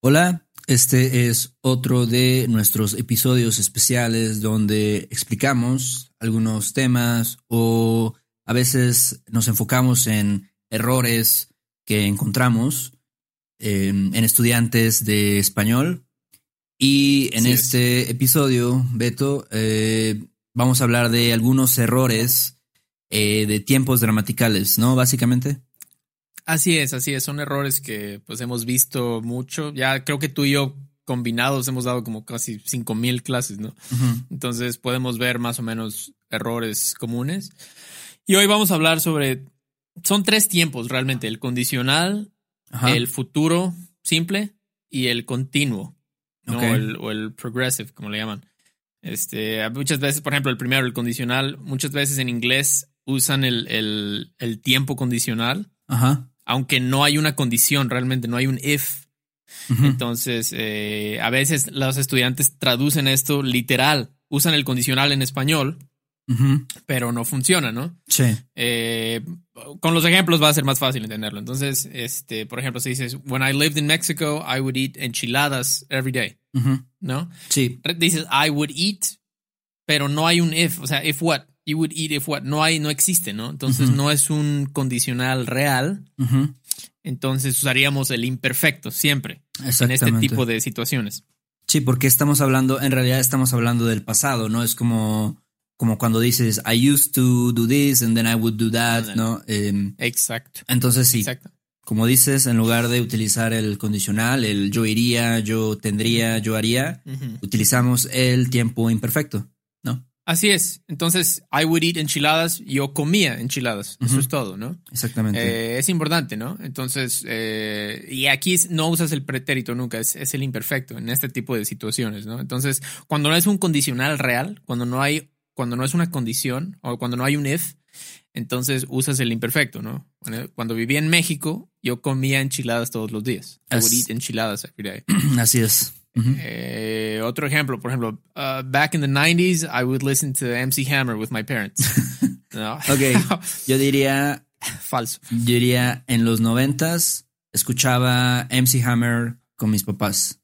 Hola, este es otro de nuestros episodios especiales donde explicamos algunos temas o a veces nos enfocamos en errores que encontramos en, estudiantes de español. Y en este episodio, Beto, eh, vamos a hablar de algunos errores eh, de tiempos gramaticales, ¿no? Básicamente. Así es, así es. Son errores que pues hemos visto mucho. Ya creo que tú y yo combinados hemos dado como casi cinco mil clases, ¿no? Entonces podemos ver más o menos errores comunes. Y hoy vamos a hablar sobre, son tres tiempos realmente, el condicional, el futuro simple y el continuo, ¿no? o el progressive, como le llaman. Este, muchas veces, por ejemplo, el primero, el condicional, muchas veces en inglés usan el, el, el tiempo condicional. Ajá aunque no hay una condición realmente, no hay un if. Entonces, eh, a veces los estudiantes traducen esto literal, usan el condicional en español, pero no funciona, ¿no? Sí. Eh, con los ejemplos va a ser más fácil entenderlo. Entonces, este, por ejemplo, si dices, when I lived in Mexico, I would eat enchiladas every day, ¿no? Sí. Dices, I would eat, pero no hay un if, o sea, if what? You would eat if what no hay, no existe, ¿no? Entonces no es un condicional real. Entonces usaríamos el imperfecto siempre en este tipo de situaciones. Sí, porque estamos hablando, en realidad estamos hablando del pasado, ¿no? Es como, como cuando dices, I used to do this and then I would do that, ¿no? Em, Exacto. Entonces sí. Como dices, en lugar de utilizar el condicional, el yo iría, yo tendría, yo haría, utilizamos el tiempo imperfecto. Así es. Entonces, I would eat enchiladas, yo comía enchiladas. Eso es todo, ¿no? Exactamente. Eh, es importante, ¿no? Entonces, eh, y aquí no usas el pretérito nunca, es, el imperfecto en este tipo de situaciones, ¿no? Entonces, cuando no es un condicional real, cuando no hay, cuando no es una condición o cuando no hay un if, entonces usas el imperfecto, ¿no? Cuando vivía en México, yo comía enchiladas todos los días. I would eat enchiladas every day. Así es. Eh, otro ejemplo, por ejemplo, uh, back in the 90s, I would listen to MC Hammer with my parents. ok, yo diría... Falso. Yo diría, en los noventas escuchaba MC Hammer con mis papás.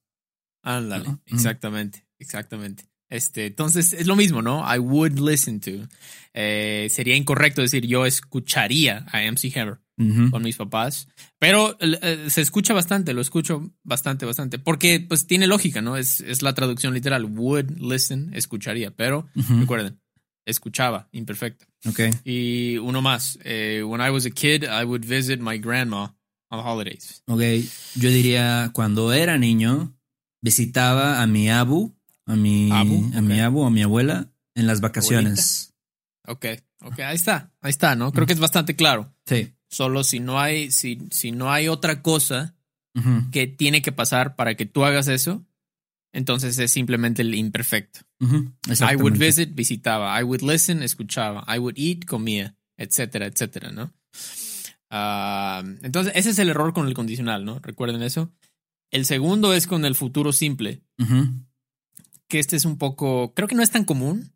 Ándale, exactamente, exactamente. Este, entonces es lo mismo, ¿no? I would listen to. Eh, sería incorrecto decir yo escucharía a MC Hammer con mis papás. Pero eh, se escucha bastante, lo escucho bastante, bastante. Porque pues tiene lógica, ¿no? Es, es la traducción literal. Would listen, escucharía. Pero recuerden, escuchaba, imperfecto. Ok. Y uno más. Eh, when I was a kid, I would visit my grandma on holidays. Ok. Yo diría, cuando era niño, visitaba a mi abu, a mi abu, a mi abu, a mi abuela en las vacaciones. Ok, ok, ahí está, ahí está, ¿no? Creo que es bastante claro. Sí. Solo si no hay, si, si no hay otra cosa que tiene que pasar para que tú hagas eso, entonces es simplemente el imperfecto. I would visit, visitaba. I would listen, escuchaba. I would eat, comía, etcétera, etcétera, ¿no? Ah, entonces, ese es el error con el condicional, ¿no? Recuerden eso. El segundo es con el futuro simple. Que este es un poco, creo que no es tan común,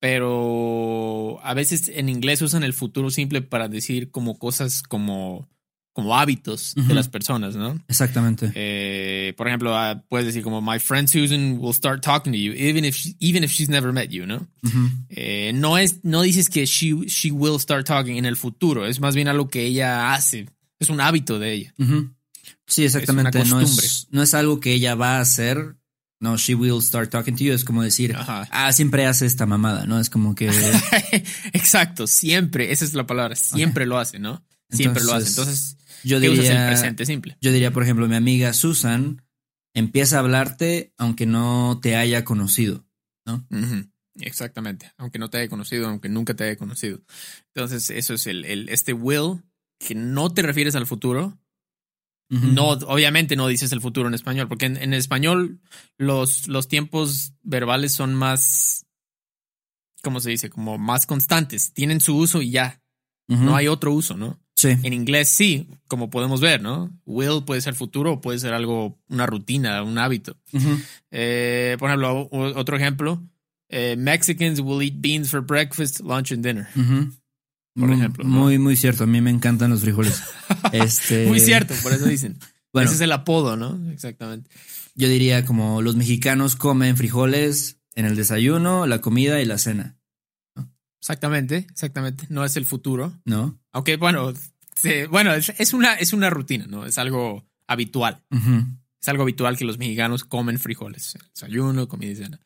pero a veces en inglés usan el futuro simple para decir como cosas como, como hábitos de las personas, ¿no? Exactamente. Eh, por ejemplo, ah, puedes decir como my friend Susan will start talking to you even if even if she's never met you, ¿no? Eh, no es no dices que she she will start talking en el futuro, es más bien algo que ella hace, es un hábito de ella. Sí, exactamente. no, es, no es algo que ella va a hacer, no, she will start talking to you. Es como decir, ah, siempre hace esta mamada, ¿no? Es como que. Exacto, siempre. Esa es la palabra. Siempre lo hace, ¿no? Siempre lo hace. Entonces, yo ¿qué diría, el presente simple? Yo diría, por ejemplo, mi amiga Susan empieza a hablarte aunque no te haya conocido, ¿no? Exactamente. Aunque no te haya conocido, aunque nunca te haya conocido. Entonces, eso es el, el este will que no te refieres al futuro, no, obviamente no dices el futuro en español, porque en, español los, los tiempos verbales son más, ¿cómo se dice? Como más constantes. Tienen su uso y ya. No hay otro uso, ¿no? Sí. En inglés sí, como podemos ver, ¿no? Will puede ser futuro o puede ser algo, una rutina, un hábito. Eh, por ejemplo, otro ejemplo. Eh, Mexicans will eat beans for breakfast, lunch and dinner por ejemplo. Muy, muy cierto. A mí me encantan los frijoles. este... Muy cierto, por eso dicen. Ese es el apodo, ¿no? Exactamente. Yo diría como los mexicanos comen frijoles en el desayuno, la comida y la cena. Exactamente, exactamente. No es el futuro. No. Aunque, bueno, bueno, es, una, es una rutina, ¿no? Es algo habitual. Es algo habitual que los mexicanos comen frijoles. Desayuno, comida y cena.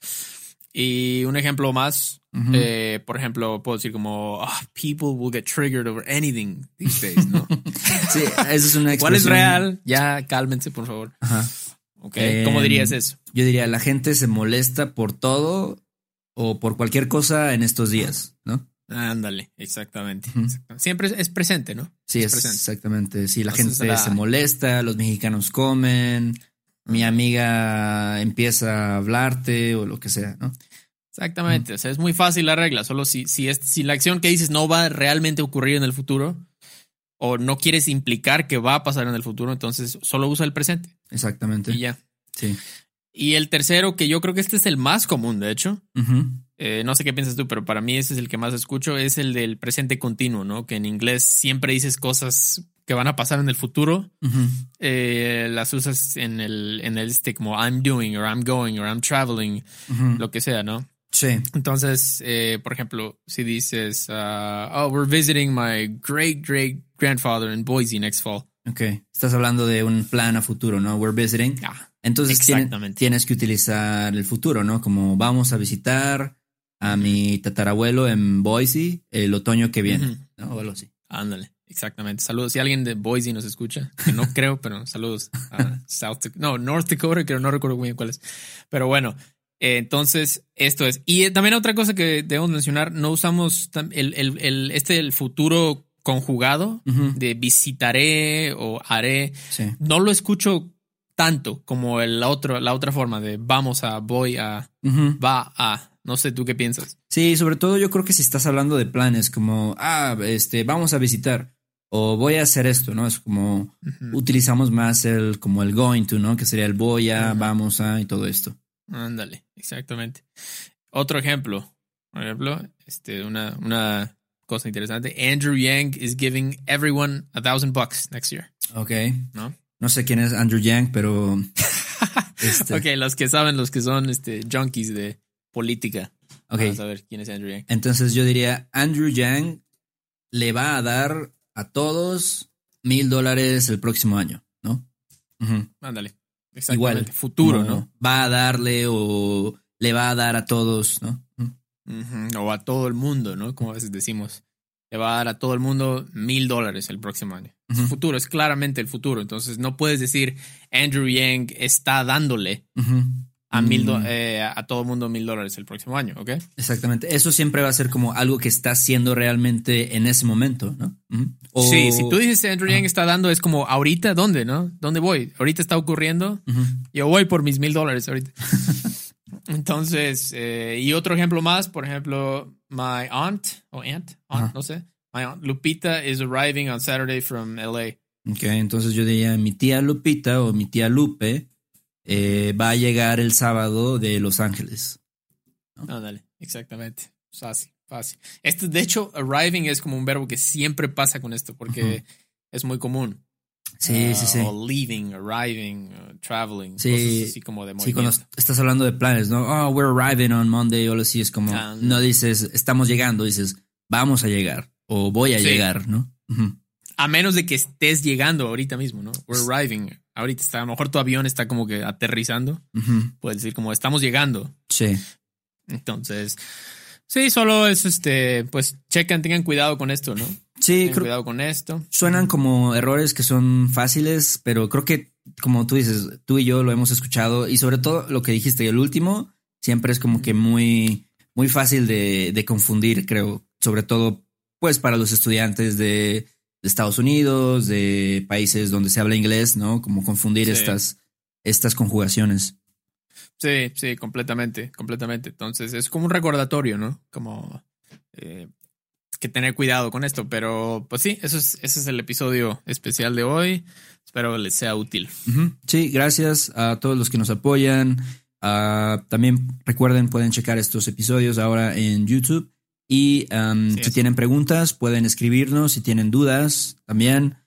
Y un ejemplo más, eh, por ejemplo, puedo decir como, ah, people will get triggered over anything these days, ¿no? sí, eso es una expresión. ¿Cuál es real? Ya, cálmense, por favor. Ajá. Ok, ¿cómo em, dirías eso? Yo diría, la gente se molesta por todo o por cualquier cosa en estos días, ¿no? Ándale, exactamente, Siempre es, presente, ¿no? Sí, es, exactamente. Sí, la gente se molesta, los mexicanos comen, mi amiga empieza a hablarte o lo que sea, ¿no? Exactamente, o sea, es muy fácil la regla, solo si, si, es, si la acción que dices no va a realmente ocurrir en el futuro o no quieres implicar que va a pasar en el futuro, entonces solo usa el presente. Exactamente. Y ya. Sí. Y el tercero, que yo creo que este es el más común, de hecho, eh, no sé qué piensas tú, pero para mí ese es el que más escucho, es el del presente continuo, ¿no? Que en inglés siempre dices cosas que van a pasar en el futuro, eh, las usas en el, en el este como I'm doing, or I'm going, or I'm traveling, lo que sea, ¿no? Sí. Entonces, eh, por ejemplo, si dices, uh, oh, we're visiting my great great grandfather in Boise next fall. Ok, estás hablando de un plan a futuro, ¿no? We're visiting. Ah, Entonces tienes que utilizar el futuro, ¿no? Como vamos a visitar a mi tatarabuelo en Boise el otoño que viene, ¿no? O algo así. Ándale, exactamente. Saludos. Si alguien de Boise nos escucha, que no creo, pero saludos a South. No, North Dakota, que no recuerdo muy bien cuál es. Pero bueno, eh, entonces esto es. Y también otra cosa que debemos mencionar, no usamos el, el, el este el futuro conjugado de visitaré o haré. No lo escucho tanto como el otro, la otra forma de vamos a, voy a, va a. No sé tú qué piensas. Sí, sobre todo yo creo que si estás hablando de planes como, ah, este, vamos a visitar o voy a hacer esto, ¿no? Es como utilizamos más el, como el going to, ¿no? Que sería el voy a, vamos a y todo esto. Ándale, exactamente. Otro ejemplo, por ejemplo, este, una, una cosa interesante. Andrew Yang is giving everyone a thousand bucks next year. Ok. ¿No? No sé quién es Andrew Yang, pero. este. Ok, los que saben, los que son este, junkies de política. Ok. Vamos a ver quién es Andrew Yang. Entonces yo diría: Andrew Yang le va a dar a todos mil dólares el próximo año, ¿no? Ándale. Igual. Futuro, ¿no? Va a darle o le va a dar a todos, ¿no? O a todo el mundo, ¿no? Como a veces decimos, le va a dar a todo el mundo mil dólares el próximo año. Futuro, es claramente el futuro. Entonces no puedes decir Andrew Yang está dándole a, mil mm. eh, a todo el mundo mil dólares el próximo año, ¿ok? Exactamente. Eso siempre va a ser como algo que está haciendo realmente en ese momento, ¿no? Sí, si tú dices Andrew Yang está dando, es como ahorita, ¿dónde, no? ¿Dónde voy? Ahorita está ocurriendo. Yo voy por mis mil dólares ahorita. Entonces, eh, y otro ejemplo más, por ejemplo, my aunt, o aunt, aunt no sé, my aunt Lupita is arriving on Saturday from LA. Ok, entonces yo diría, mi tía Lupita o mi tía Lupe eh, va a llegar el sábado de Los Ángeles. ¿no? dale, exactamente. Fácil, fácil. Esto, de hecho, arriving es como un verbo que siempre pasa con esto, porque es muy común. Sí, sí, sí. O leaving, arriving, traveling. Sí, así como de Sí, cuando estás hablando de planes, ¿no? Oh, we're arriving on Monday o así, es como, ah, no. dices, estamos llegando, dices, vamos a llegar o voy a llegar, ¿no? A menos de que estés llegando ahorita mismo, ¿no? We're arriving. Ahorita está, a lo mejor tu avión está como que aterrizando. Puedes decir como, estamos llegando. Sí. Entonces, sí, solo es este, pues chequen, tengan cuidado con esto, ¿no? Sí, creo, cuidado con esto. Suenan como errores que son fáciles, pero creo que, como tú dices, tú y yo lo hemos escuchado y sobre todo lo que dijiste, el último, siempre es como que muy, muy fácil de, confundir, creo, sobre todo, pues para los estudiantes de, Estados Unidos, de países donde se habla inglés, ¿no? Como confundir estas, estas conjugaciones. Sí, sí, completamente, completamente. Entonces es como un recordatorio, ¿no? Como eh, que tener cuidado con esto, pero pues sí, eso es, ese es el episodio especial de hoy. Espero les sea útil. Sí, gracias a todos los que nos apoyan. Ah, también recuerden, pueden checar estos episodios ahora en YouTube. Y si tienen preguntas, pueden escribirnos. Si tienen dudas, también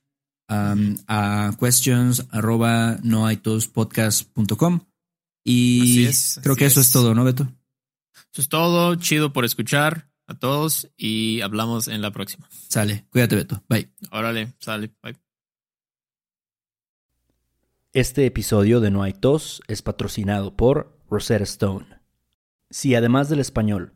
um, a questions arroba noaitospodcast.com. Y es, creo que eso es. es todo, ¿no, Beto? Eso es todo. Chido por escuchar a todos y hablamos en la próxima. Sale. Cuídate, Beto. Bye. Órale, sale. Bye. Este episodio de No hay tos es patrocinado por Rosetta Stone. Si además del español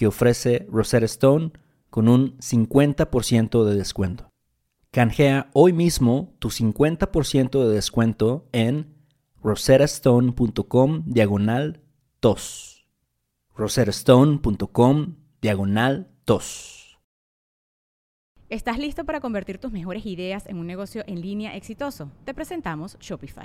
que ofrece Rosetta Stone con un 50% de descuento. Canjea hoy mismo tu 50% de descuento en rosettastone.com diagonal tos. rosettastone.com diagonal tos. ¿Estás listo para convertir tus mejores ideas en un negocio en línea exitoso? Te presentamos Shopify.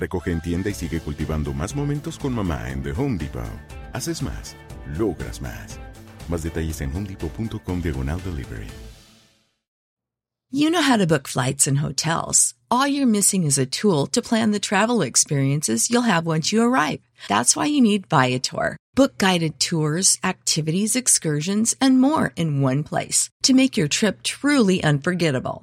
Recoge en tienda y sigue cultivando más momentos con mamá en The Home Depot. Haces más, logras más. Más detalles en homedepot.com diagonal delivery. You know how to book flights and hotels. All you're missing is a tool to plan the travel experiences you'll have once you arrive. That's why you need Viator. Book guided tours, activities, excursions, and more in one place to make your trip truly unforgettable.